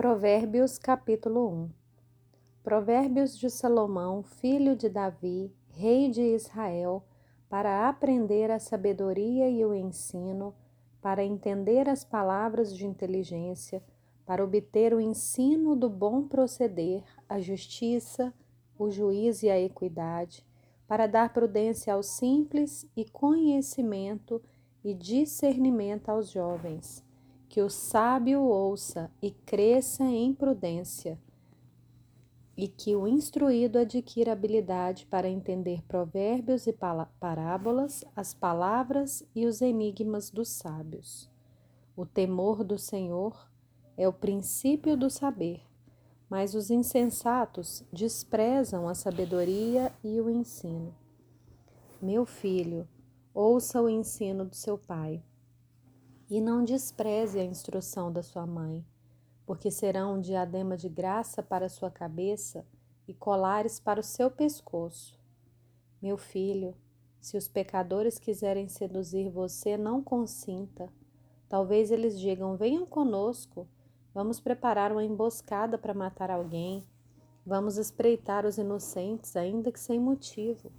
Provérbios capítulo 1 Provérbios de Salomão, filho de Davi, rei de Israel, para aprender a sabedoria e o ensino, para entender as palavras de inteligência, para obter o ensino do bom proceder, a justiça, o juízo e a equidade, para dar prudência aos simples e conhecimento e discernimento aos jovens que o sábio ouça e cresça em prudência, e que o instruído adquira habilidade para entender provérbios e parábolas, as palavras e os enigmas dos sábios. O temor do Senhor é o princípio do saber, mas os insensatos desprezam a sabedoria e o ensino. Meu filho, ouça o ensino do seu pai e não despreze a instrução da sua mãe, porque serão um diadema de graça para a sua cabeça e colares para o seu pescoço. Meu filho, se os pecadores quiserem seduzir você, não consinta. Talvez eles digam: venham conosco, vamos preparar uma emboscada para matar alguém, vamos espreitar os inocentes, ainda que sem motivo,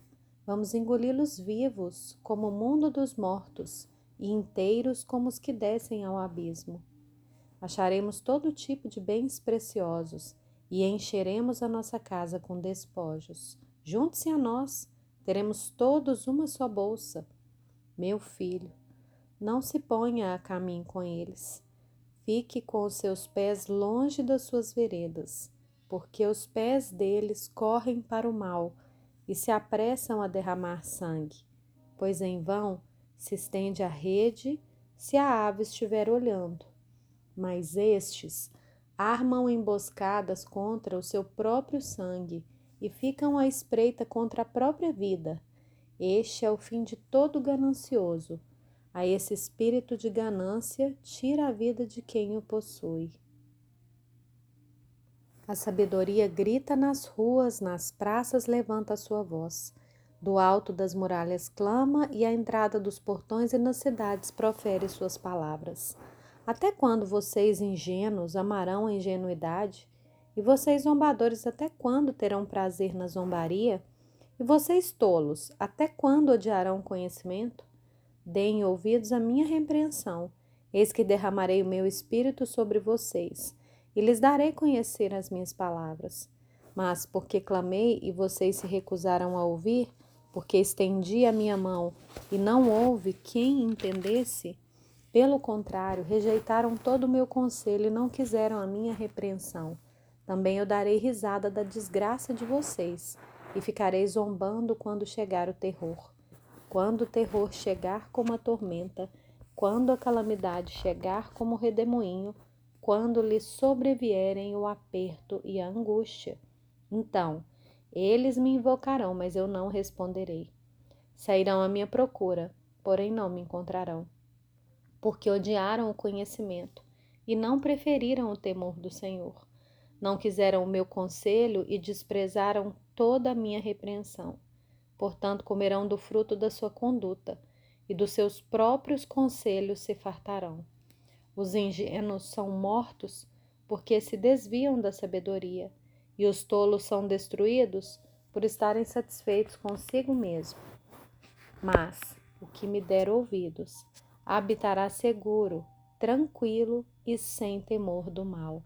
vamos engoli-los vivos, como o mundo dos mortos e inteiros como os que descem ao abismo. Acharemos todo tipo de bens preciosos e encheremos a nossa casa com despojos. Junte-se a nós, teremos todos uma só bolsa. Meu filho, não se ponha a caminho com eles. Fique com os seus pés longe das suas veredas, porque os pés deles correm para o mal e se apressam a derramar sangue, pois em vão se estende a rede se a ave estiver olhando. Mas estes armam emboscadas contra o seu próprio sangue e ficam à espreita contra a própria vida. Este é o fim de todo ganancioso. A esse espírito de ganância tira a vida de quem o possui. A sabedoria grita nas ruas, nas praças levanta a sua voz. Do alto das muralhas clama e à entrada dos portões e nas cidades profere suas palavras. Até quando vocês ingênuos amarão a ingenuidade? E vocês zombadores até quando terão prazer na zombaria? E vocês tolos, até quando odiarão o conhecimento? Deem ouvidos à minha repreensão. Eis que derramarei o meu espírito sobre vocês, e lhes darei conhecer as minhas palavras. Mas porque clamei e vocês se recusaram a ouvir, porque estendi a minha mão e não houve quem entendesse? Pelo contrário, rejeitaram todo o meu conselho e não quiseram a minha repreensão. Também eu darei risada da desgraça de vocês e ficarei zombando quando chegar o terror. Quando o terror chegar como a tormenta, quando a calamidade chegar como o redemoinho, quando lhe sobrevierem o aperto e a angústia. Então, eles me invocarão, mas eu não responderei. Sairão à minha procura, porém não me encontrarão. Porque odiaram o conhecimento e não preferiram o temor do Senhor. Não quiseram o meu conselho e desprezaram toda a minha repreensão. Portanto, comerão do fruto da sua conduta e dos seus próprios conselhos se fartarão. Os ingênuos são mortos porque se desviam da sabedoria e os tolos são destruídos por estarem satisfeitos consigo mesmo. Mas o que me der ouvidos habitará seguro, tranquilo e sem temor do mal.